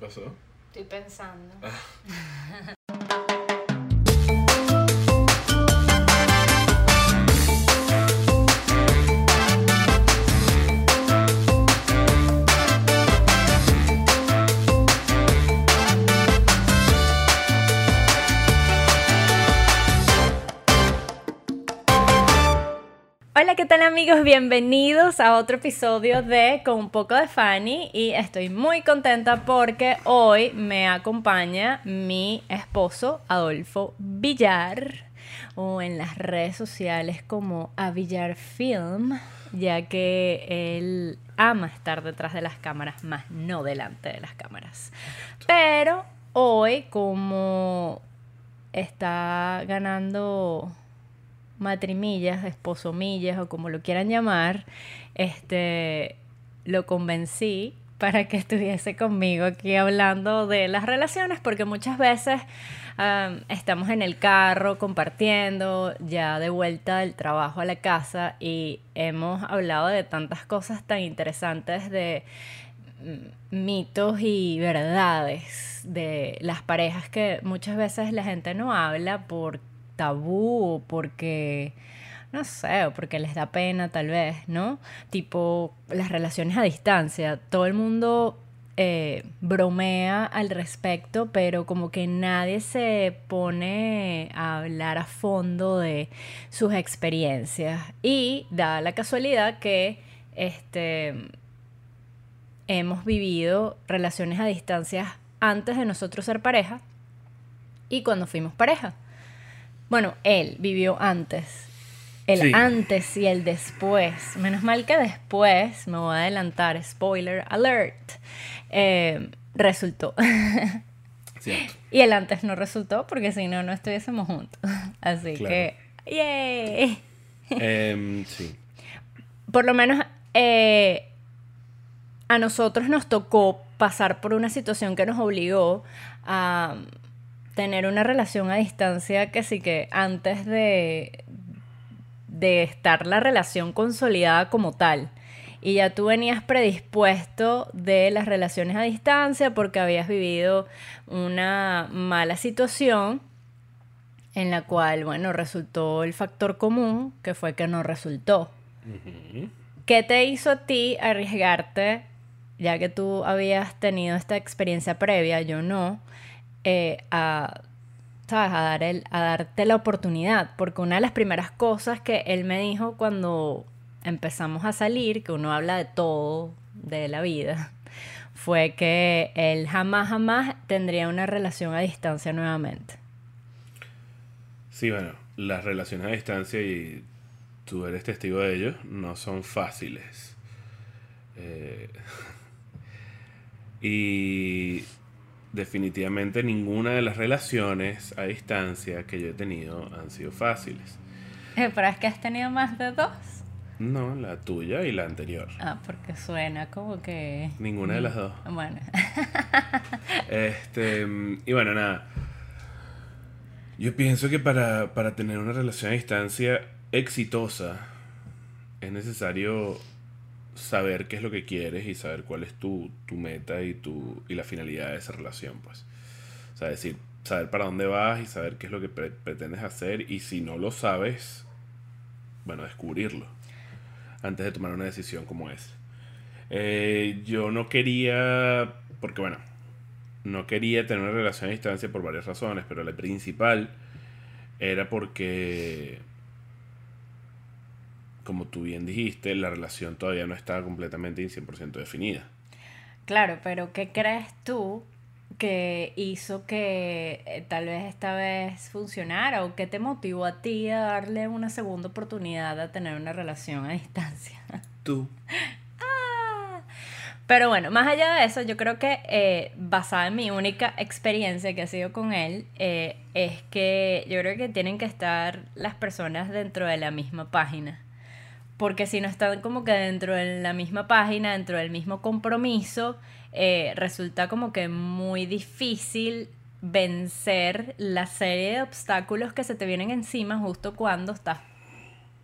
¿Qué pasó? Estoy pensando. Hola, tal amigos? Bienvenidos a otro episodio de Con un poco de Fanny y estoy muy contenta porque hoy me acompaña mi esposo Adolfo Villar o en las redes sociales como a Villar Film, ya que él ama estar detrás de las cámaras, más no delante de las cámaras. Pero hoy como está ganando matrimillas, esposomillas o como lo quieran llamar, este, lo convencí para que estuviese conmigo aquí hablando de las relaciones, porque muchas veces estamos en el carro compartiendo, ya de vuelta del trabajo a la casa y hemos hablado de tantas cosas tan interesantes de mm, mitos y verdades de las parejas que muchas veces la gente no habla por tabú porque, no sé, o porque les da pena tal vez, ¿no? Tipo las relaciones a distancia. Todo el mundo eh, bromea al respecto, pero como que nadie se pone a hablar a fondo de sus experiencias. Y da la casualidad que este, hemos vivido relaciones a distancia antes de nosotros ser pareja y cuando fuimos pareja. Bueno, él vivió antes. El antes y el después. Menos mal que después, me voy a adelantar, spoiler alert, eh, resultó. Cierto. Y el antes no resultó porque si no, no estuviésemos juntos. Así que, ¡yay! Em, sí. Por lo menos eh, a nosotros nos tocó pasar por una situación que nos obligó a tener una relación a distancia que sí que antes de, de estar la relación consolidada como tal. Y ya tú venías predispuesto de las relaciones a distancia porque habías vivido una mala situación en la cual, bueno, resultó el factor común, que fue que no resultó. ¿Qué te hizo a ti arriesgarte, ya que tú habías tenido esta experiencia previa, yo no, eh, a, ¿sabes? A, a darte la oportunidad, porque una de las primeras cosas que él me dijo cuando empezamos a salir, que uno habla de todo, de la vida, fue que él jamás, jamás tendría una relación a distancia nuevamente. Sí, bueno, las relaciones a distancia, y tú eres testigo de ello, no son fáciles. Eh, y definitivamente ninguna de las relaciones a distancia que yo he tenido han sido fáciles. ¿Pero es que has tenido más de dos? No, la tuya y la anterior. Ah, porque suena como que... Ninguna de las dos. Bueno. este, y bueno, nada. Yo pienso que para, para tener una relación a distancia exitosa es necesario saber qué es lo que quieres y saber cuál es tu, meta y, tu, y la finalidad de esa relación, pues. O sea, decir, saber para dónde vas y saber qué es lo que pretendes hacer y si no lo sabes, bueno, descubrirlo antes de tomar una decisión como esa. Eh, yo no quería, porque bueno, no quería tener una relación a distancia por varias razones, pero la principal era porque como tú bien dijiste, la relación todavía no está completamente y 100% definida. Claro, pero ¿qué crees tú que hizo que eh, tal vez esta vez funcionara o qué te motivó a ti a darle una segunda oportunidad a tener una relación a distancia? Tú. Ah. Pero bueno, más allá de eso, yo creo que eh, basada en mi única experiencia que ha sido con él, eh, es que yo creo que tienen que estar las personas dentro de la misma página porque si no están como que dentro de la misma página, dentro del mismo compromiso, eh, resulta como que muy difícil vencer la serie de obstáculos que se te vienen encima justo cuando estás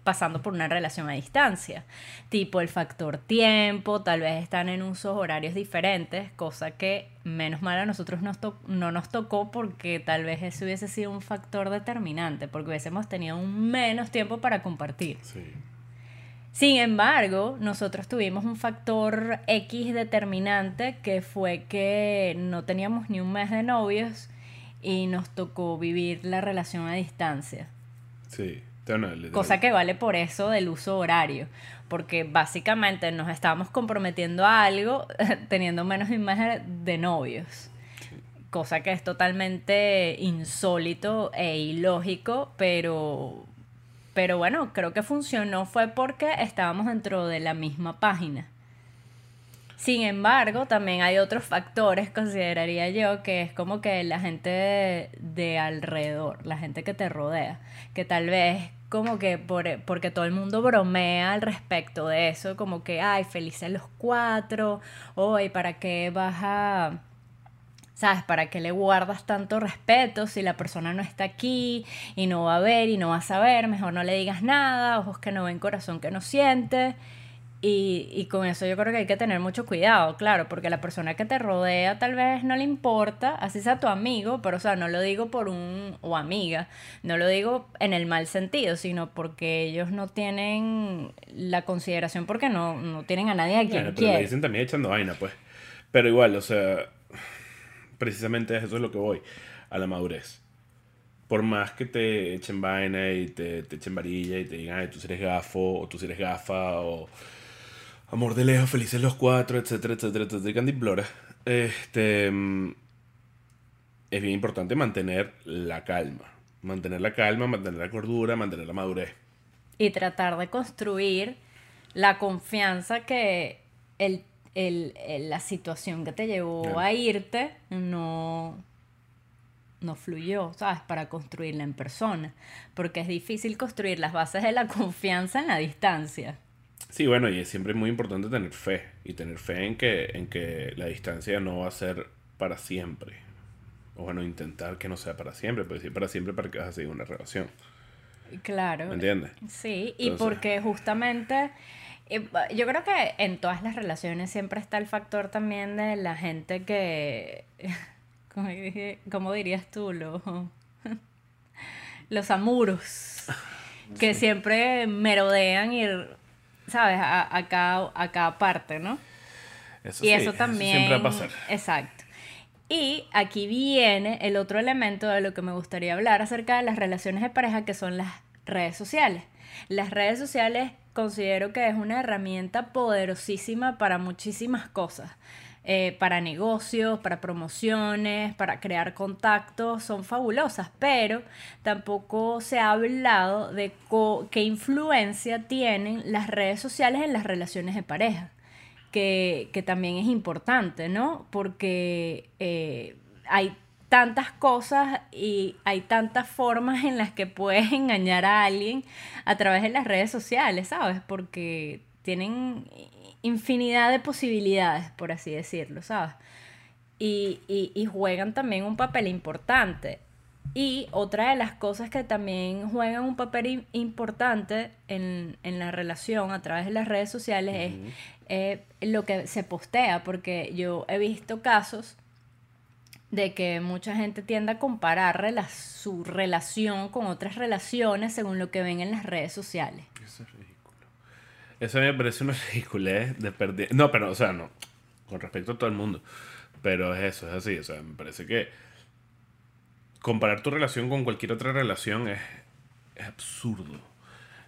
pasando por una relación a distancia. Tipo el factor tiempo, tal vez están en usos horarios diferentes, cosa que menos mal a nosotros nos no nos tocó porque tal vez eso hubiese sido un factor determinante, porque hubiésemos tenido un menos tiempo para compartir. Sin embargo, nosotros tuvimos un factor X determinante que fue que no teníamos ni un mes de novios y nos tocó vivir la relación a distancia. Sí. Cosa que vale por eso del uso horario, porque básicamente nos estábamos comprometiendo a algo teniendo menos imágenes de novios. Cosa que es totalmente insólito e ilógico, pero, pero bueno, creo que funcionó fue porque estábamos dentro de la misma página. Sin embargo, también hay otros factores, consideraría yo, que es como que la gente de, alrededor, la gente que te rodea, que tal vez como que por, porque todo el mundo bromea al respecto de eso, como que, ay, felices los cuatro, hoy, ¿para qué vas a... ¿Sabes? ¿Para qué le guardas tanto respeto si la persona no está aquí y no va a ver y no va a saber? Mejor no le digas nada, ojos que no ven, corazón que no siente. Y, y, con eso yo creo que hay que tener mucho cuidado, claro, porque la persona que te rodea tal vez no le importa, así sea tu amigo, pero o sea, no lo digo por un, o amiga, no lo digo en el mal sentido, sino porque ellos no tienen la consideración porque no, no tienen a nadie a quien bueno, pero le dicen también echando vaina, pues. Pero igual, o sea, precisamente eso es lo que voy, a la madurez. Por más que te echen vaina y te, te echen varilla y te digan, ay, tú eres gafo, o tú eres gafa, o Amor de lejos, felices los cuatro, etcétera, etcétera, etcétera. Candy Este. Es bien importante mantener la calma. Mantener la calma, mantener la cordura, mantener la madurez. Y tratar de construir la confianza que el, la situación que te llevó a irte no, no fluyó, ¿sabes? Para construirla en persona. Porque es difícil construir las bases de la confianza en la distancia. Sí, bueno, y es siempre muy importante tener fe. Y tener fe en que, en que la distancia no va a ser para siempre. O bueno, intentar que no sea para siempre, pero decir para siempre para que vas a seguir una relación. Claro. ¿Me entiendes? Sí, y porque justamente yo creo que en todas las relaciones siempre está el factor también de la gente que, ¿cómo, dirías tú? Los, los amuros, que siempre merodean y ¿sabes? A, a, cada, a cada parte, ¿no? Eso y eso también. siempre va a pasar. Exacto. Y aquí viene el otro elemento de lo que me gustaría hablar acerca de las relaciones de pareja, que son las redes sociales. Las redes sociales considero que es una herramienta poderosísima para muchísimas cosas. Eh, para negocios, para promociones, para crear contactos, son fabulosas, pero tampoco se ha hablado de qué influencia tienen las redes sociales en las relaciones de pareja, que, también es importante, ¿no? Porque eh, hay tantas cosas y hay tantas formas en las que puedes engañar a alguien a través de las redes sociales, ¿sabes? Porque tienen infinidad de posibilidades, por así decirlo, ¿sabes? Y, y, juegan también un papel importante. Y otra de las cosas que también juegan un papel importante en, la relación a través de las redes sociales es eh, lo que se postea, porque yo he visto casos de que mucha gente tiende a comparar su relación con otras relaciones según lo que ven en las redes sociales. Eso me parece una ridiculez de perder. No, pero, o sea, no. Con respecto a todo el mundo. Pero es eso, es así. O sea, me parece que comparar tu relación con cualquier otra relación es, es absurdo.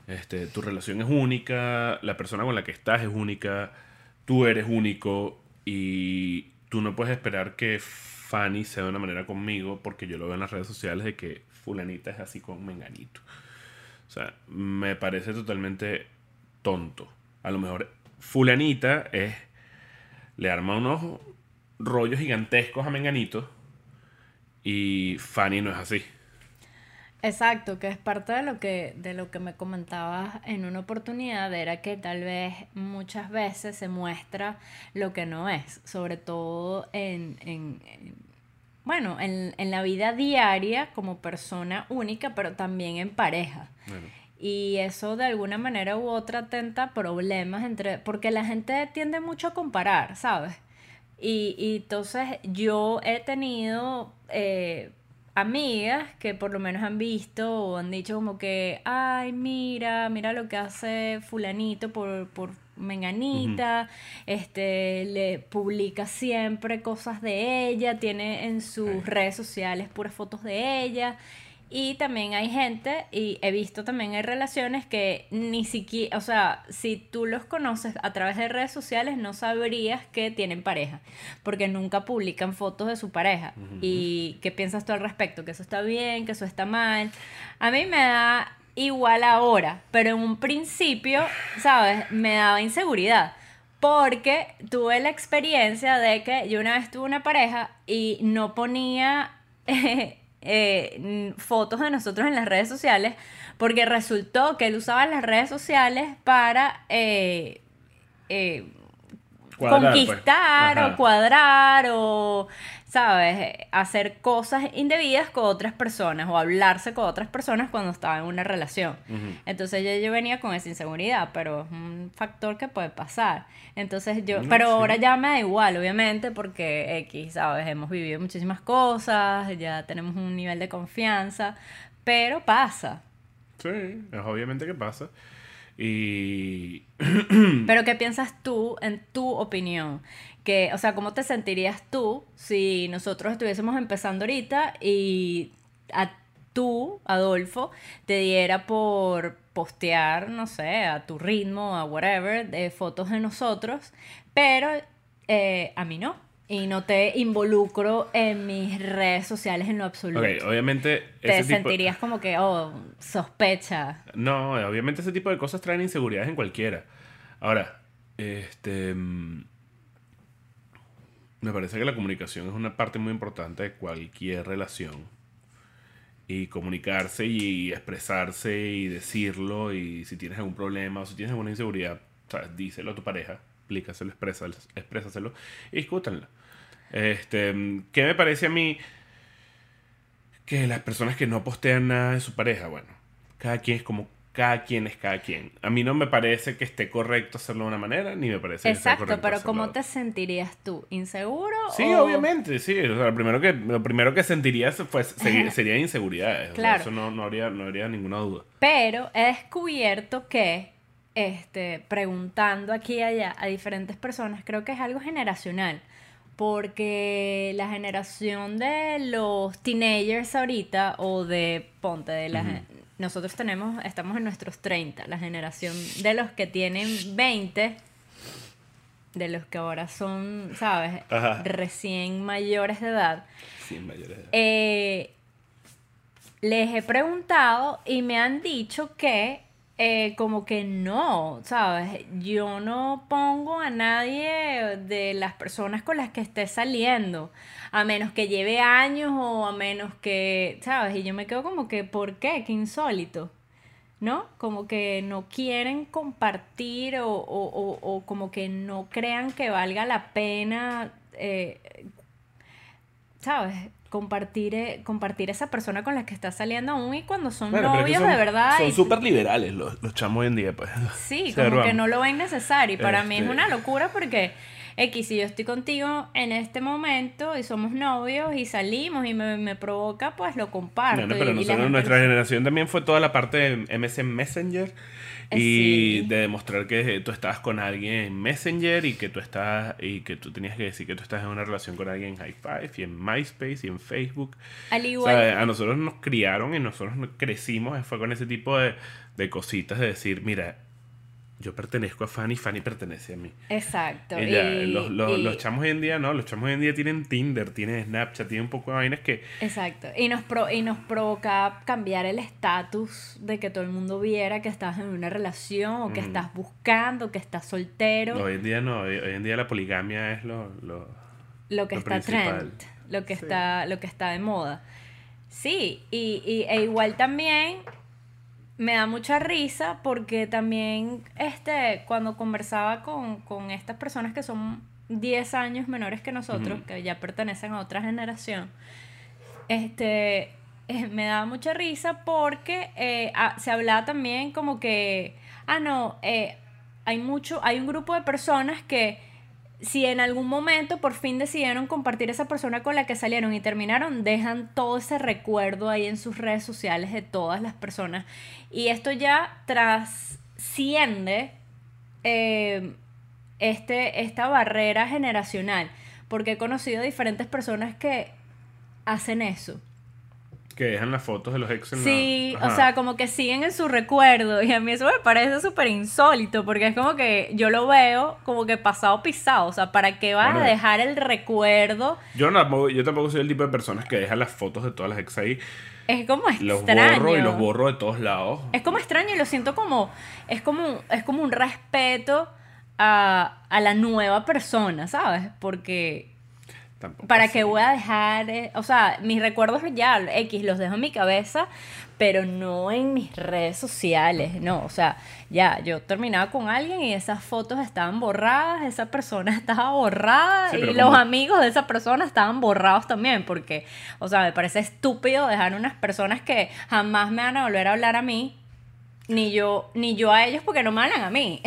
Este, tu relación es única, la persona con la que estás es única, tú eres único y tú no puedes esperar que Fanny sea de una manera conmigo porque yo lo veo en las redes sociales de que fulanita es así con menganito. O sea, me parece totalmente tonto. A lo mejor fulanita es, le arma unos rollos gigantescos a Menganito y Fanny no es así. Exacto, que es parte de lo que, de lo que me comentabas en una oportunidad, era que tal vez muchas veces se muestra lo que no es, sobre todo en, en, bueno, en, en, la vida diaria como persona única, pero también en pareja. Y eso de alguna manera u otra atenta problemas entre, porque la gente tiende mucho a comparar, ¿sabes? Y, y entonces yo he tenido eh, amigas que por lo menos han visto o han dicho como que, ay, mira, mira lo que hace fulanito por, por menganita, este, le publica siempre cosas de ella, tiene en sus redes sociales puras fotos de ella. Y también hay gente, y he visto también hay relaciones que ni siquiera, o sea, si tú los conoces a través de redes sociales, no sabrías que tienen pareja, porque nunca publican fotos de su pareja. ¿Y qué piensas tú al respecto? ¿Que eso está bien? ¿Que eso está mal? A mí me da igual ahora, pero en un principio, ¿sabes? Me daba inseguridad. Porque tuve la experiencia de que yo una vez tuve una pareja y no ponía eh, fotos de nosotros en las redes sociales porque resultó que él usaba las redes sociales para eh, eh, Cuadrar, pues. conquistar o cuadrar o, ¿sabes? Hacer cosas indebidas con otras personas o hablarse con otras personas cuando estaba en una relación. Entonces yo, yo venía con esa inseguridad, pero es un factor que puede pasar. Entonces yo, pero sí. ahora ya me da igual, obviamente, porque X, ¿sabes? Hemos vivido muchísimas cosas, ya tenemos un nivel de confianza, pero pasa. Sí, es obviamente que pasa. Y Pero ¿qué piensas tú, en tu opinión? Que, o sea, ¿cómo te sentirías tú si nosotros estuviésemos empezando ahorita y a tú, Adolfo, te diera por postear, no sé, a tu ritmo, a whatever, de fotos de nosotros, pero eh, a mí no. Y no te involucro en mis redes sociales en lo absoluto. Ok, obviamente te ese tipo- sentirías como que, oh, sospecha. No, obviamente ese tipo de cosas traen inseguridades en cualquiera. Ahora, este mm, me parece que la comunicación es una parte muy importante de cualquier relación. Y comunicarse y expresarse y decirlo y si tienes algún problema o si tienes alguna inseguridad, ¿sabes? díselo a tu pareja, explícaselo, exprésaselo y discútanlo. Este, ¿qué me parece a mí? que las personas que no postean nada de su pareja, bueno, cada quien es como cada quien es cada quien. A mí no me parece que esté correcto hacerlo de una manera, ni me parece que esté Exacto, correcto pero hacerlo ¿cómo te sentirías tú? ¿Inseguro? Sí, o- obviamente, sí. O sea, lo, primero que, lo primero que sentiría se- fue, se- sería inseguridad. Claro. eso no, no, habría, no habría ninguna duda. Pero he descubierto que, este, preguntando aquí y allá a diferentes personas, creo que es algo generacional. Porque la generación de los teenagers ahorita, o de, ponte, de la, nosotros tenemos, estamos en nuestros 30, la generación de los que tienen 20, de los que ahora son, ¿sabes? Ajá. Recién mayores de edad. Sí, mayores de edad. Eh, les he preguntado y me han dicho que eh, como que no, ¿sabes? Yo no pongo a nadie de las personas con las que esté saliendo, a menos que lleve años o a menos que, ¿sabes? Y yo me quedo como que, ¿por qué? Qué insólito. ¿No? Como que no quieren compartir o, o- o- o como que no crean que valga la pena eh, ¿sabes? Compartir, eh, compartir esa persona con la que estás saliendo aún y cuando son Bueno, novios son- de verdad. Son y- súper liberales los, los chamos hoy en día, pues. sí, como que no lo ven necesario. Y para mí es Este- una locura porque, X, si yo estoy contigo en este momento y somos novios y salimos y me, me provoca, pues lo comparto. Y- pero y nosotros, gente- nuestra generación también fue toda la parte de MS Messenger Eh, y sí. de demostrar que tú estabas con alguien en Messenger y que tú estás y que tú tenías que decir que tú estás en una relación con alguien en High Five y en MySpace y en Facebook. Al O igual, sea, a nosotros nos criaron y nosotros nos crecimos fue con ese tipo de, de cositas de decir, mira, yo pertenezco a Fanny, Fanny pertenece a mí. exacto. Y ya, y- los, los, y- los chamos hoy en día no, los chamos hoy en día tienen Tinder, tienen Snapchat, tienen un poco de vainas que Exacto. Y nos, pro- y nos provoca cambiar el estatus de que todo el mundo viera que estás en una relación o que Mm. estás buscando, que estás soltero. hoy en día no, hoy, hoy en día la poligamia es lo... lo lo que lo está principal. trend, lo que Sí. está, lo que está de moda. Sí, y, y- e igual también me da mucha risa porque también este, cuando conversaba con, con estas personas que son 10 años menores que nosotros, que ya pertenecen a otra generación, este, eh, me daba mucha risa porque eh, ah, se hablaba también como que, ah, no, eh, hay mucho, hay un grupo de personas que si en algún momento por fin decidieron compartir esa persona con la que salieron y terminaron, dejan todo ese recuerdo ahí en sus redes sociales de todas las personas. Y esto ya trasciende eh, este, esta barrera generacional, porque he conocido diferentes personas que hacen eso. Que dejan las fotos de los ex en la- Sí, o sea, como que siguen en su recuerdo y a mí eso me parece súper insólito porque es como que yo lo veo como que pasado pisado, o sea, ¿para qué vas Bueno, a dejar el recuerdo? Yo, no, tampoco- yo tampoco soy el tipo de personas que dejan las fotos de todas las ex ahí. Es como Los extraño. borro y los borro de todos lados. Es como extraño y lo siento como es como es como un respeto a, a la nueva persona, ¿sabes? Porque Tampoco ¿Para qué voy a dejar? eh, o sea, mis recuerdos ya, X, los dejo en mi cabeza, pero no en mis redes sociales, no. O sea, ya, yo terminaba con alguien y esas fotos estaban borradas, esa persona estaba borrada Sí, y los amigos de esa persona estaban borrados también, porque, o sea, me parece estúpido dejar unas personas que jamás me van a volver a hablar a mí, ni yo, ni yo a ellos porque no me hablan a mí.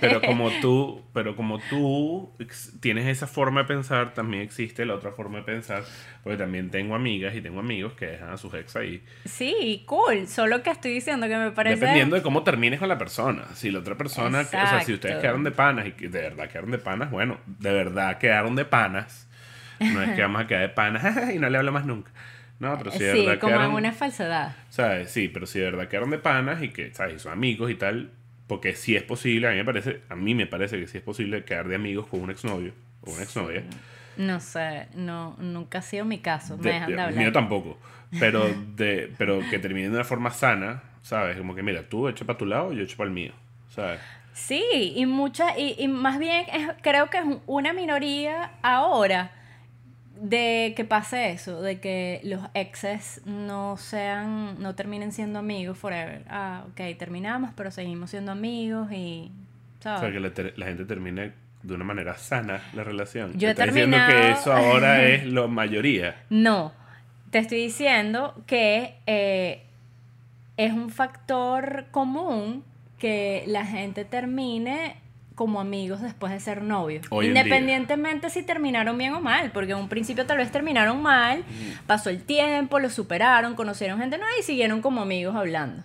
Pero como tú, pero como tú tienes esa forma de pensar, también existe la otra forma de pensar. Porque también tengo amigas y tengo amigos que dejan a sus ex ahí. sí, cool, solo que estoy diciendo que me parece... Dependiendo de cómo termines con la persona. Si la otra persona, que- o sea, si ustedes Exacto. quedaron de panas y de verdad quedaron de panas, bueno, de verdad quedaron de panas. No es que vamos a quedar de panas y no le hablo más nunca. No, pero si de sí, verdad como en quedaron, una falsedad. ¿sabes? Sí, pero si de verdad quedaron de panas y que, ¿sabes? Y son amigos y tal, porque sí es posible, a mí me parece, a mí me parece que sí es posible quedar de amigos con un exnovio o una exnovia. No sé, no, nunca ha sido mi caso. Me De- dejan de hablar. mío tampoco. Pero, de, pero que termine de una forma sana, ¿sabes? Como que mira, tú echa para tu lado y yo echo para el mío, ¿sabes? Sí, y mucha, y, y más bien es- creo que es una minoría ahora de que pase eso, de que los exes no sean, no terminen siendo amigos forever. Ah, ok, terminamos, pero seguimos siendo amigos y, O ¿sabes? sea, que la, gente termine de una manera sana la relación. Yo he Estás diciendo que terminado- eso ahora es la mayoría. No, te estoy diciendo que eh, es un factor común que la gente termine como amigos después de ser novios. Hoy. Independientemente si terminaron bien o mal, porque en un principio tal vez terminaron mal, pasó el tiempo, lo superaron, conocieron gente nueva y siguieron como amigos hablando.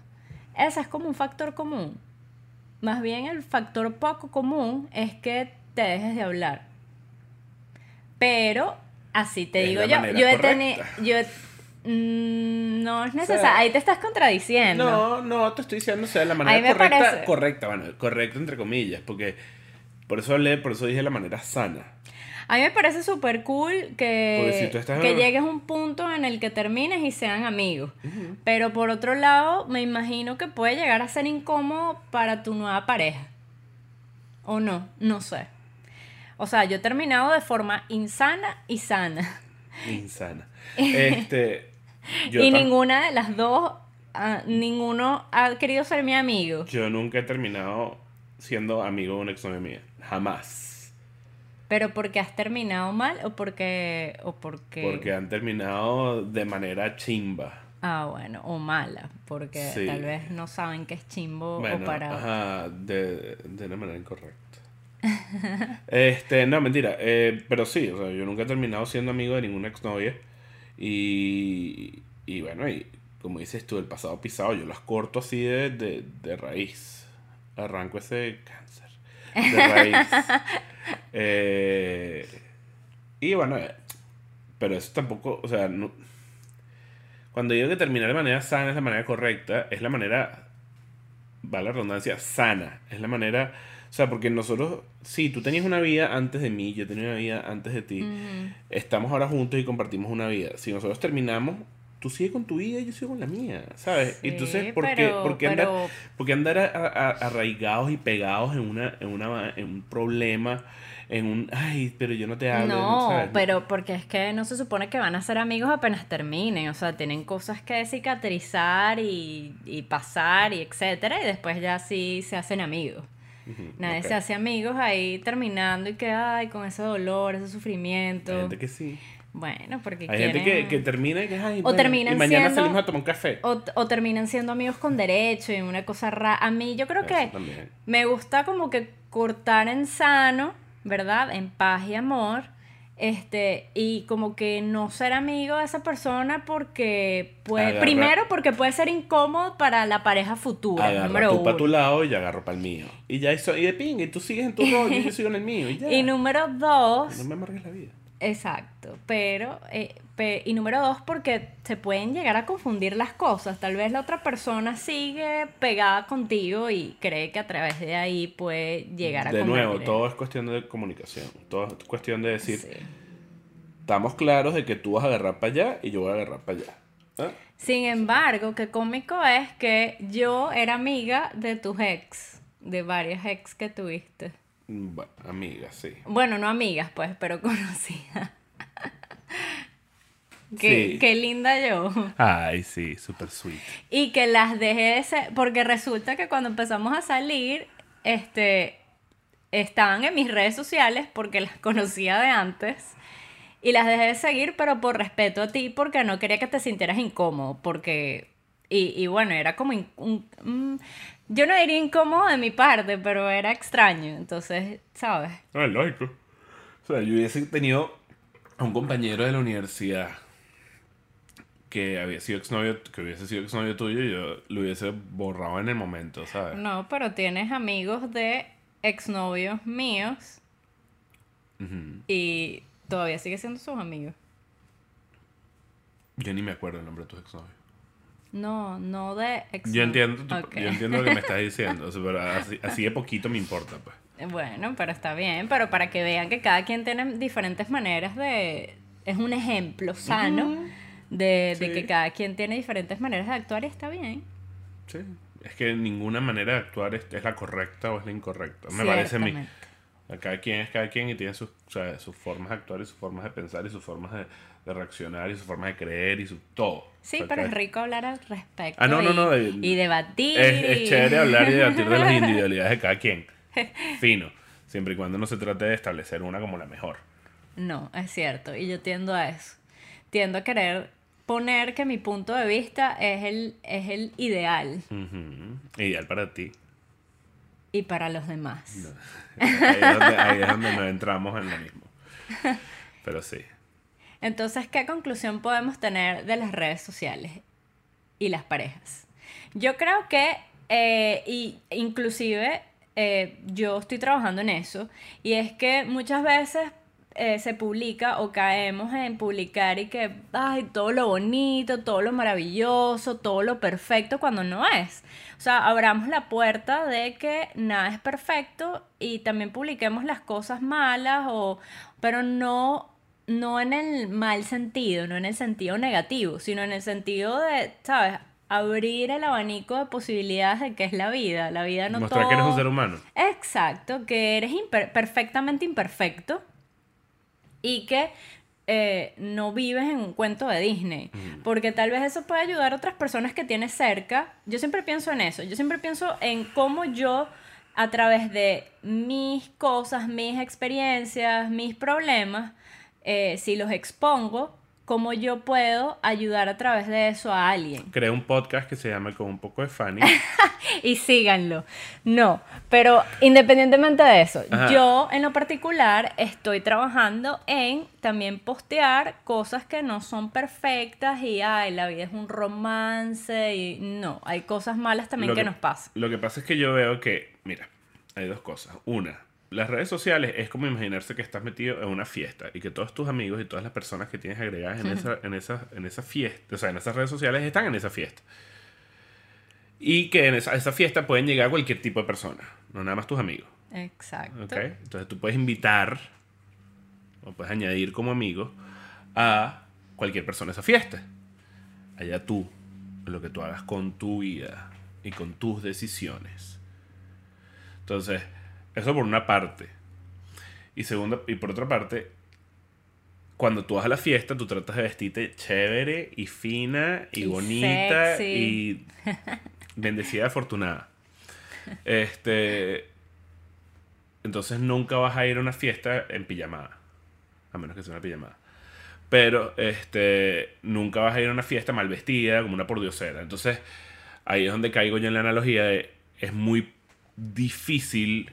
Ese es como un factor común. Más bien el factor poco común es que te dejes de hablar. Pero, así te Es digo yo, yo he. Yo he- no es necesario. Ahí te estás contradiciendo. No, no, te estoy diciendo, o sea, la manera correcta, parece. correcta, bueno, correcta entre comillas, porque por eso hablé, por eso dije la manera sana. A mí me parece súper cool que, si tú estás- que llegues a un punto en el que termines y sean amigos. Pero por otro lado, me imagino que puede llegar a ser incómodo para tu nueva pareja. ¿O no? No sé. O sea, yo he terminado de forma insana y sana. Insana. Este, yo, y tam- ninguna de las dos, ah, ninguno ha querido ser mi amigo. yo nunca he terminado siendo amigo de una exnovia mía. Jamás. Pero porque has terminado mal o porque... O porque... Porque han terminado de manera chimba. Ah, bueno, o mala, porque Sí. tal vez no saben qué es chimbo Bueno, o para... ajá, de, de una manera incorrecta. este, no, mentira. eh, pero sí, o sea, yo nunca he terminado siendo amigo de ninguna exnovia. Y, y bueno, y como dices tú, el pasado pisado, yo las corto así de, de, de raíz. Arranco ese cáncer. De raíz. Eh, y bueno, eh, pero eso tampoco, o sea, no, cuando digo que terminar de manera sana es la manera correcta, es la manera, va la redundancia, sana. Es la manera, o sea, porque nosotros, sí, tú tenías una vida antes de mí, yo tenía una vida antes de ti. Ujú. Estamos ahora juntos y compartimos una vida. Si nosotros terminamos, tú sigues con tu vida y yo sigo con la mía, ¿sabes? Sí, Entonces, ¿por qué, pero- por qué andar, pero- por qué andar a- a- arraigados y pegados en, una, en, una, en un problema, en un, ay, pero yo no te hablo, No, ¿sabes? pero porque es que no se supone que van a ser amigos apenas terminen, o sea, tienen cosas que cicatrizar y, y pasar y etcétera, y después ya sí se hacen amigos. Nadie se hace amigos ahí terminando y que, ay, con ese dolor, ese Hay sufrimiento. gente que sí. Bueno, porque Hay gente que, que termina y que, ay, O bueno, terminan y mañana siendo- salimos a tomar un café. O, o terminan siendo amigos con derecho y una cosa rara. A mí yo creo Eso que también. me gusta como que cortar en sano, ¿verdad? En paz y amor. Este, y como que no ser amigo de esa persona porque puede, Agarra- primero porque puede ser incómodo para la pareja futura, número tú para tu lado y yo agarro para el mío. Y ya eso, y de pinga, y tú sigues en tu rollo y yo sigo en el mío. Y ya. Y número dos, No me amargues la vida. Exacto, pero, eh, y número dos, porque se pueden llegar a confundir las cosas. Tal vez la otra persona sigue pegada contigo y cree que a través de ahí puede llegar a De nuevo, convertir todo es cuestión de comunicación. Todo es cuestión de decir, Sí. estamos claros de que tú vas a agarrar para allá y yo voy a agarrar para allá. ¿Ah? Sin embargo, qué cómico es que yo era amiga de tus ex, de varias ex que tuviste. Bueno, amiga, sí. Bueno, no amigas, pues, pero conocidas. Qué, Sí. qué linda yo. Ay, sí, súper sweet. Y que las dejé de ser, porque resulta que cuando empezamos a salir, este, estaban en mis redes sociales porque las conocía de antes. Y las dejé de seguir, pero por respeto a ti, porque no quería que te sintieras incómodo, porque... Y, y bueno, era como... in- un- mm, yo no diría incómodo de mi parte, pero era extraño. Entonces, ¿sabes? Ah, lógico. O sea, yo hubiese tenido a un compañero de la universidad que había sido exnovio, que hubiese sido exnovio tuyo y yo lo hubiese borrado en el momento, ¿sabes? No, pero tienes amigos de exnovios míos y todavía sigue siendo sus amigos. Yo ni me acuerdo el nombre de tus exnovios. No, no de ex. Yo entiendo, tu- yo entiendo lo que me estás diciendo, o sea, pero así, así de poquito me importa, pues. Bueno, pero está bien, pero para que vean que cada quien tiene diferentes maneras de... Es un ejemplo sano de Sí. que cada quien tiene diferentes maneras de actuar y está bien. Sí. Es que ninguna manera de actuar es, es la correcta o es la incorrecta. Me parece a mí. Cada quien es cada quien y tiene sus, o sea, sus formas de actuar y sus formas de pensar y sus formas de, de reaccionar y sus formas de creer y su todo. Sí, O sea, pero es rico hablar al respecto. Ah, no, no, y- no, de- y debatir. Es, es chévere hablar y debatir de las individualidades de cada quien. Fino. Siempre y cuando no se trate de establecer una como la mejor. No, es cierto. Y yo tiendo a eso. Tiendo a querer poner que mi punto de vista es el, es el ideal. Ideal para ti. y para los demás. Ahí es, donde, ahí es donde nos entramos en lo mismo. Pero sí. Entonces, ¿qué conclusión podemos tener de las redes sociales y las parejas? Yo creo que, eh, y inclusive eh, yo estoy trabajando en eso, y es que muchas veces eh, se publica o caemos en publicar y que, ay, todo lo bonito, todo lo maravilloso, todo lo perfecto, cuando no es. O sea, abramos la puerta de que nada es perfecto y también publiquemos las cosas malas, o, pero no no en el mal sentido, no en el sentido negativo, sino en el sentido de, ¿sabes? Abrir el abanico de posibilidades de que es la vida. La vida no Mostrar que eres un todo- ser humano. Exacto, que eres imper- perfectamente imperfecto y que eh, no vives en un cuento de Disney. Porque tal vez eso puede ayudar a otras personas que tienes cerca. Yo siempre pienso en eso. Yo siempre pienso en cómo yo, a través de mis cosas, mis experiencias, mis problemas, eh, si los expongo, cómo yo puedo ayudar a través de eso a alguien. Creé un podcast que se llama Con un poco de Fanny. y síganlo. No, pero independientemente de eso, Ajá. yo en lo particular estoy trabajando en también postear cosas que no son perfectas y ay, la vida es un romance y no, hay cosas malas también Lo que, nos pasan. Lo que pasa es que yo veo que, mira, hay dos cosas. Una, las redes sociales es como imaginarse que estás metido en una fiesta y que todos tus amigos y todas las personas que tienes agregadas en esa, en esa, en esa fiesta, o sea, en esas redes sociales están en esa fiesta. Y que en esa, esa fiesta pueden llegar cualquier tipo de persona, no nada más tus amigos. Exacto. Entonces tú puedes invitar o puedes añadir como amigo a cualquier persona a esa fiesta. Allá tú, lo que tú hagas con tu vida y con tus decisiones. Entonces, eso por una parte. Y segunda, y por otra parte, cuando tú vas a la fiesta, tú tratas de vestirte chévere y fina y, Y bonita sexy. y bendecida y afortunada. Este, entonces nunca vas a ir a una fiesta en pijamada. A menos que sea una pijamada. pero este, nunca vas a ir a una fiesta mal vestida, como una pordiosera. Entonces, ahí es donde caigo yo en la analogía de, es muy difícil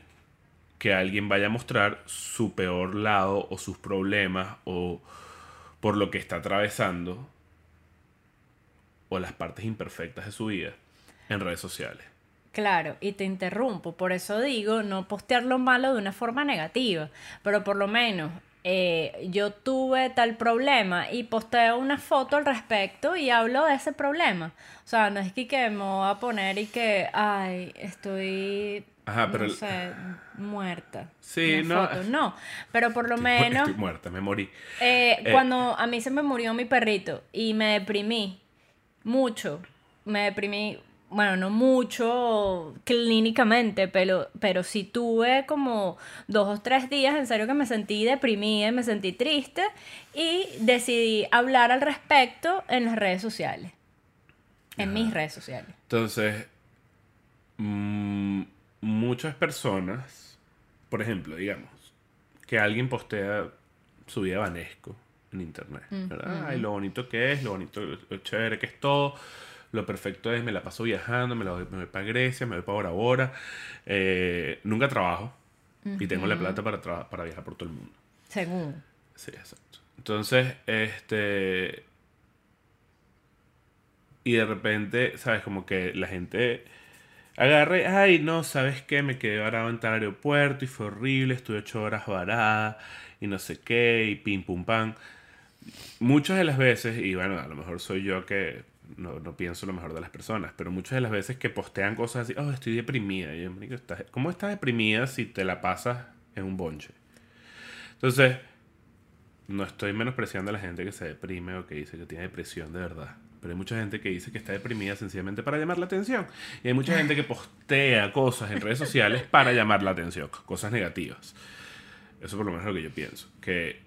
que alguien vaya a mostrar su peor lado o sus problemas o por lo que está atravesando o las partes imperfectas de su vida en redes sociales. Claro, y te interrumpo, por eso digo no postear lo malo de una forma negativa, pero por lo menos eh, yo tuve tal problema y posteo una foto al respecto y hablo de ese problema. O sea, no es que, que me voy a poner y que, ay, estoy Ajá, pero no sé, muerta. Sí, no. foto. No, pero por lo Estoy- menos, Estoy muerta, me morí. eh, Eh. cuando a mí se me murió mi perrito y me deprimí mucho, me deprimí, bueno, no mucho clínicamente, pero, pero sí tuve como dos o tres días en serio que me sentí deprimida y me sentí triste y decidí hablar al respecto en las redes sociales, en mis redes sociales. Entonces, mm, muchas personas, por ejemplo, digamos, que alguien postea su vida vanesco en internet, ¿verdad? Ay, lo bonito que es, lo bonito, lo chévere que es todo. Lo perfecto es, me la paso viajando, me, la voy, me voy para Grecia, me voy para Bora Bora. eh, nunca trabajo y tengo la plata para, para viajar por todo el mundo. Según. Sí, exacto. Entonces, este. Y de repente, ¿sabes? Como que la gente agarre, ay, no, ¿sabes qué? Me quedé varado en tal aeropuerto y fue horrible, estuve ocho horas varada y no sé qué, y pim pum pam. Muchas de las veces, y bueno, a lo mejor soy yo que no, no pienso lo mejor de las personas, pero muchas de las veces que postean cosas así, oh, estoy deprimida. Y yo, "Marico, estás- ¿cómo estás deprimida si te la pasas en un bonche? Entonces, no estoy menospreciando a la gente que se deprime o que dice que tiene depresión de verdad. Pero hay mucha gente que dice que está deprimida sencillamente para llamar la atención. Y hay mucha gente que postea cosas en redes sociales para llamar la atención, cosas negativas. Eso por lo menos es lo que yo pienso. Que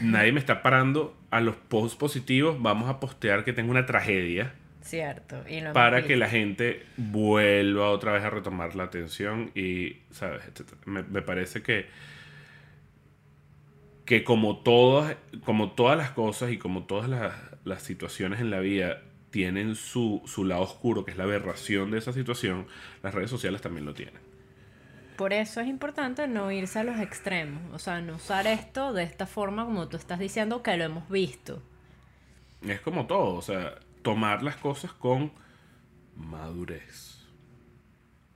nadie me está parando a los posts positivos. Vamos a postear que tengo una tragedia Cierto. Y para que la gente vuelva otra vez a retomar la atención y, ¿sabes? Me, me parece que, que como, todas, como todas las cosas y como todas las, las situaciones en la vida tienen su, su lado oscuro, que es la aberración de esa situación, las redes sociales también lo tienen. Por eso es importante no irse a los extremos, o sea, no usar esto de esta forma como tú estás diciendo que lo hemos visto. Es como todo, o sea, tomar las cosas con madurez.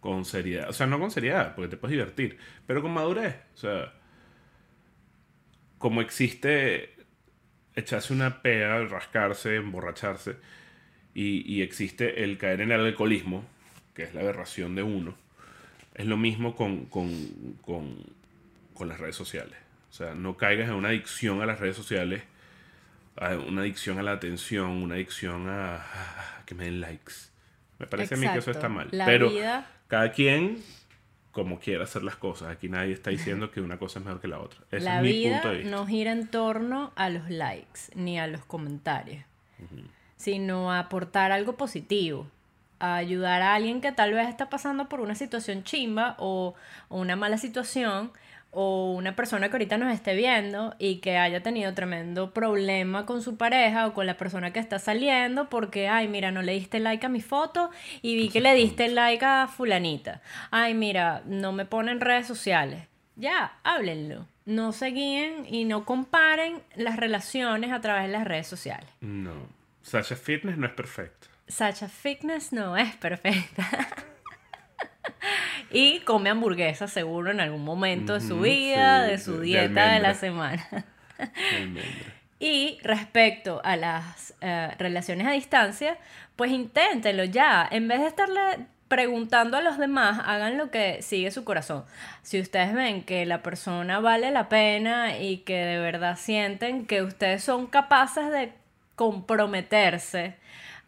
Con seriedad. O sea, no con seriedad, porque te puedes divertir, pero con madurez. O sea, como existe echarse una pega, rascarse, emborracharse, y, y existe el caer en el alcoholismo, que es la aberración de uno, es lo mismo con, con, con, con las redes sociales. O sea, no caigas en una adicción a las redes sociales a una adicción a la atención, una adicción a, a que me den likes. Me parece a mí que eso está mal. La Pero vida- cada quien como quiera hacer las cosas. Aquí nadie está diciendo que una cosa es mejor que la otra. Ese la es mi vida punto de vista. no gira en torno a los likes ni a los comentarios, sino a aportar algo positivo, a ayudar a alguien que tal vez está pasando por una situación chimba o, o una mala situación o una persona que ahorita nos esté viendo y que haya tenido tremendo problema con su pareja o con la persona que está saliendo porque, ay, mira, no le diste like a mi foto y vi que le diste like a fulanita. Ay, mira, no me ponen redes sociales. Ya, háblenlo. No se guíen y no comparen las relaciones a través de las redes sociales. No. Sasha Fitness no es perfecta. Sacha Fitness no es perfecta. y come hamburguesas seguro en algún momento de su vida, sí, de su de dieta de, la semana. Y respecto a las eh, relaciones a distancia, pues inténtenlo ya. En vez de estarle preguntando a los demás, hagan lo que sigue su corazón. Si ustedes ven que la persona vale la pena y que de verdad sienten que ustedes son capaces de comprometerse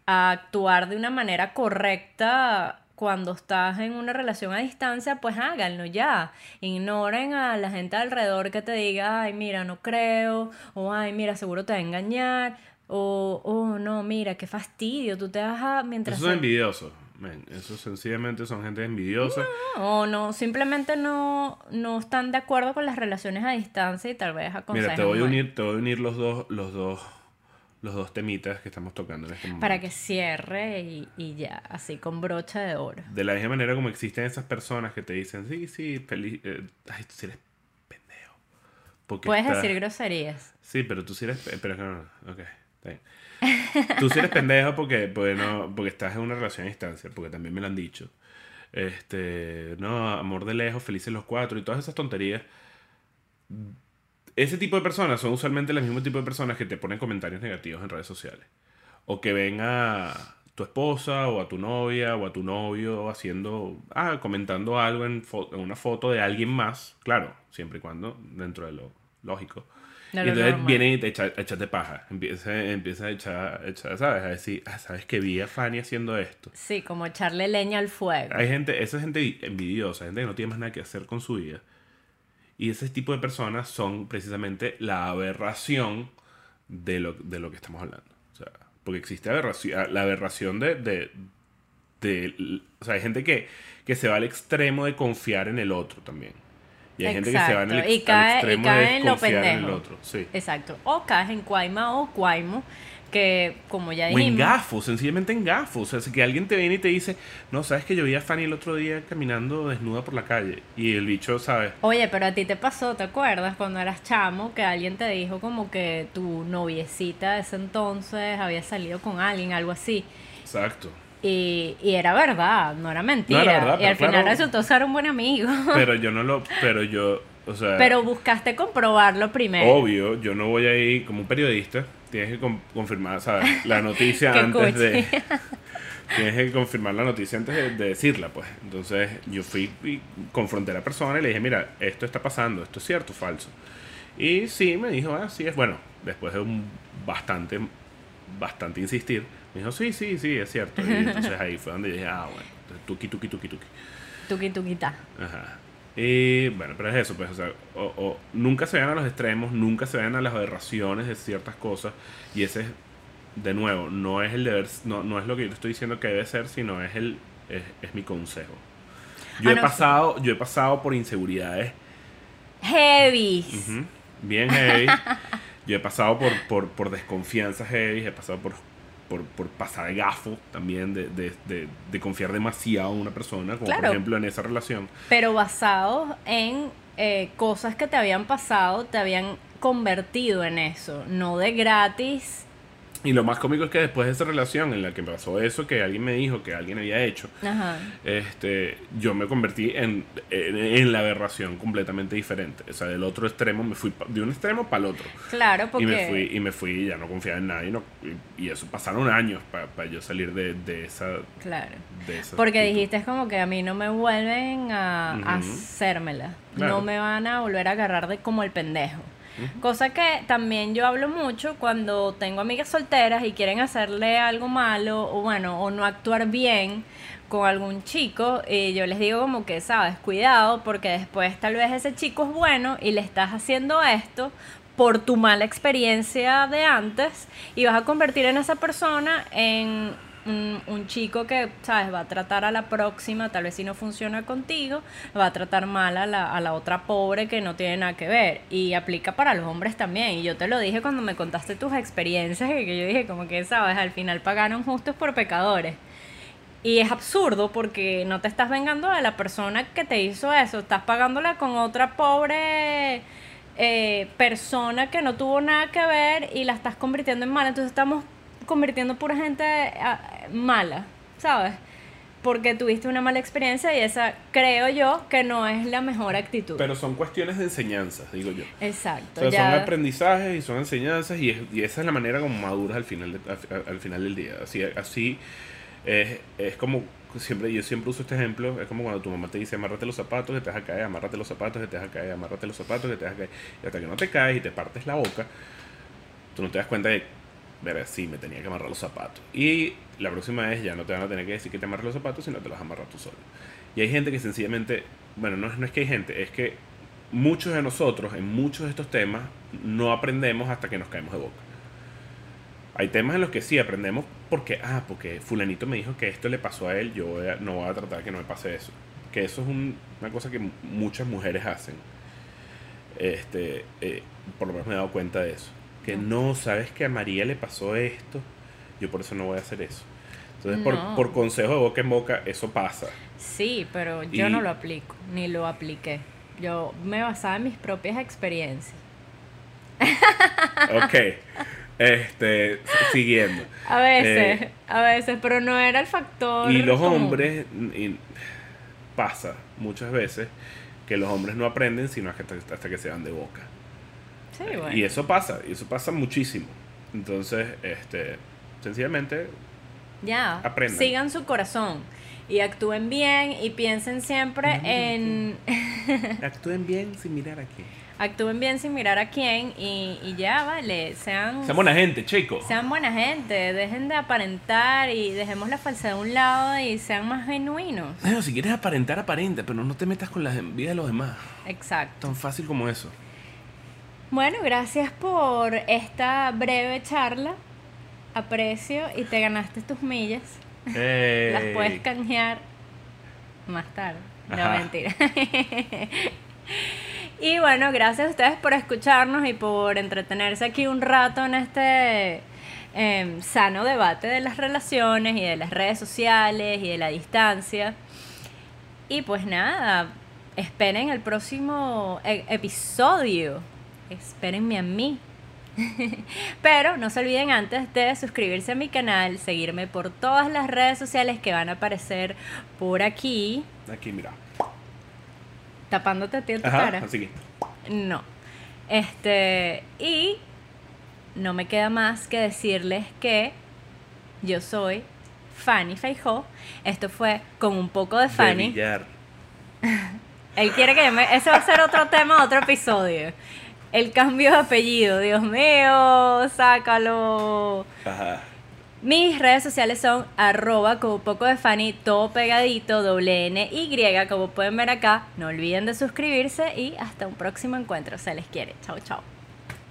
a actuar de una manera correcta cuando estás en una relación a distancia, pues háganlo ya. Ignoren a la gente alrededor que te diga, ay, mira, no creo, o ay, mira, seguro te va a engañar, o oh, no, mira, qué fastidio, tú te vas a mientras se- envidiosos. men, eso sencillamente son gente envidiosa. O no, simplemente no, no están de acuerdo con las relaciones a distancia y tal vez aconsejan Mira, te voy a unir, te voy a unir los dos, los dos, los dos temitas que estamos tocando en este momento. Para que cierre y, y ya, así con brocha de oro. De la misma manera como existen esas personas que te dicen, sí, sí, feliz, eh, ay, tú sí eres pendejo. Porque Puedes estás- decir groserías. Sí, pero tú sí eres, pe- pero no, no, ok, está bien. Tú sí eres pendejo porque, porque, no, porque estás en una relación a distancia, porque también me lo han dicho. Este, no, amor de lejos, felices los cuatro y todas esas tonterías. Ese tipo de personas son usualmente el mismo tipo de personas que te ponen comentarios negativos en redes sociales. O que ven a tu esposa o a tu novia o a tu novio haciendo, ah, comentando algo en, en una foto de alguien más, claro, siempre y cuando dentro de lo lógico. De y entonces normal. viene y te echa, a echarte paja. Empieza, empieza a echar, echar, ¿sabes? A decir, ah, ¿sabes que vi a Fanny haciendo esto? Sí, como echarle leña al fuego. Hay gente, esa es gente envidiosa, gente que no tiene más nada que hacer con su vida. Y ese tipo de personas son precisamente la aberración de lo, de lo que estamos hablando. O sea, porque existe aberración, la aberración de, de, de- O sea, hay gente que, que se va al extremo de confiar en el otro también. Y hay gente que se va en el, y cae- al y extremo cae de en lo en el otro. Sí. Exacto. O caes en Cuaima o Cuaimo, que como ya O en dijimos. gafos, sencillamente en gafos. O sea, que alguien te viene y te dice, no, sabes que yo vi a Fanny el otro día caminando desnuda por la calle. Y el bicho, ¿sabes? Oye, pero a ti te pasó, ¿te acuerdas? Cuando eras chamo, que alguien te dijo como que tu noviecita de ese entonces había salido con alguien, algo así. Exacto. Y, y era verdad, no era mentira. No era verdad, y al final claro. resultó ser un buen amigo. Pero yo no lo, pero yo, o sea, Pero buscaste comprobarlo primero. obvio, yo no voy ahí como un periodista, tienes que con- confirmar, ¿sabes? La noticia antes de... Tienes que confirmar la noticia antes de, de decirla, pues. Entonces yo fui y confronté a la persona y le dije, mira, esto está pasando, esto es cierto o falso. Y sí, me dijo, ah, sí es bueno. Después de un bastante, bastante insistir, me dijo, sí, sí, sí, es cierto. Y entonces ahí fue donde dije, ah, bueno, entonces, tuki, tuki, tuki, tuki. Tuqui, tuquita. Ajá. Y bueno, pero es eso, pues, o sea, o, o nunca se vayan a los extremos, nunca se vayan a las aberraciones de ciertas cosas. Y ese es, de nuevo, no es el deber, no, no es lo que yo te estoy diciendo que debe ser, sino es el, es, es mi consejo. Yo Ah, he no, pasado, yo he pasado por inseguridades Heavy. ujú, bien heavy. yo he pasado por, por, por desconfianzas heavy, he pasado por, por, por pasar gafo también de, de, de, de confiar demasiado en una persona, como por ejemplo en esa relación. Pero basados en eh, cosas que te habían pasado, te habían convertido en eso. No de gratis. Y lo más cómico es que después de esa relación en la que pasó eso, que alguien me dijo que alguien había hecho, Ajá. este, yo me convertí en, en, en la aberración completamente diferente. O sea, del otro extremo me fui pa- de un extremo para el otro. Claro, porque. Y me fui, y me fui, ya no confiaba en nadie. no- y, y eso pasaron años para yo salir de, de esa. Claro. De esa Porque actitud. dijiste es como que a mí no me vuelven a, a Ujú. hacérmela. Claro. No me van a volver a agarrar de como el pendejo. Cosa que también yo hablo mucho cuando tengo amigas solteras y quieren hacerle algo malo o bueno, o no actuar bien con algún chico y yo les digo como que, sabes, cuidado porque después tal vez ese chico es bueno y le estás haciendo esto por tu mala experiencia de antes y vas a convertir en esa persona en un, chico que, ¿sabes? Va a tratar a la próxima, tal vez si no funciona contigo, va a tratar mal a la, a la otra pobre que no tiene nada que ver. Y aplica para los hombres también. Y yo te lo dije cuando me contaste tus experiencias, que que yo dije como que, ¿sabes? Al final pagaron justos por pecadores. Y es absurdo porque no te estás vengando de la persona que te hizo eso, estás pagándola con otra pobre eh, persona que no tuvo nada que ver y la estás convirtiendo en mala. Entonces estamos convirtiendo pura gente ah, mala, ¿sabes? Porque tuviste una mala experiencia y esa creo yo que no es la mejor actitud. Pero son cuestiones de enseñanzas, digo yo. Exacto. O sea, son aprendizajes y son enseñanzas y, es- y esa es la manera como maduras al final, de- al, al final del día. Así, así es, es como siempre, yo siempre uso este ejemplo, es como cuando tu mamá te dice amárrate los zapatos que te vas a caer, amárrate los zapatos que te vas a caer, amárrate los zapatos que te vas a caer. Y hasta que no te caes y te partes la boca, tú no te das cuenta de, ver, sí, me tenía que amarrar los zapatos. Y la próxima vez ya no te van a tener que decir que te amarres los zapatos, sino te los amarras tú solo. Y hay gente que sencillamente, bueno, no, es- no es que hay gente, es que muchos de nosotros en muchos de estos temas no aprendemos hasta que nos caemos de boca. Hay temas en los que sí aprendemos porque, ah, porque fulanito me dijo que esto le pasó a él, yo voy a- no voy a tratar que no me pase eso. Que eso es un- una cosa que mu- muchas mujeres hacen. Este, eh, por lo menos me he dado cuenta de eso. Que no, sabes que a María le pasó esto, yo por eso no voy a hacer eso. Entonces, por, por consejo de boca en boca, eso pasa. Sí, pero yo Y- no lo aplico, ni lo apliqué. Yo me basaba en mis propias experiencias. Ok. este, siguiendo. A veces, Eh, a veces, pero no era el factor. Y los común. hombres, y pasa muchas veces que los hombres no aprenden sino hasta, hasta que se van de boca. Sí, bueno. Y eso pasa, y eso pasa muchísimo. Entonces, este, sencillamente, Ya, aprendan. sigan su corazón y actúen bien y piensen siempre en... actúen bien sin mirar aquí. actúen bien sin mirar a quién y, y ya, vale, sean... Sean buena gente, chicos. Sean buena gente, dejen de aparentar y dejemos la falsedad a un lado y sean más genuinos. Bueno, si quieres aparentar, aparenta, pero no te metas con la vida de los demás. Exacto. Tan fácil como eso. Bueno, gracias por esta breve charla. Aprecio y te ganaste tus millas. Las puedes canjear más tarde. No, Ajá. mentira. y bueno, gracias a ustedes por escucharnos y por entretenerse aquí un rato en este em, sano debate de las relaciones y de las redes sociales y de la distancia. Y pues nada, esperen el próximo e- episodio. Espérenme a mí. Pero no se olviden antes de suscribirse a mi canal, seguirme por todas las redes sociales que van a aparecer por aquí. Aquí, mira. Tapándote a ti en tu Ajá, cara. así que. No. Este, y no me queda más que decirles que yo soy Fanny Feijó. Esto fue con un poco de De Fanny. billar. Él quiere que me... Ese va a ser otro tema, otro episodio. El cambio de apellido, Dios mío, sácalo. Ajá. Mis redes sociales son arroba como poco de Fanny, todo pegadito, doble N, Y, como pueden ver acá. No olviden de suscribirse y hasta un próximo encuentro. Se les quiere. Chao, chao.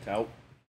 Chao.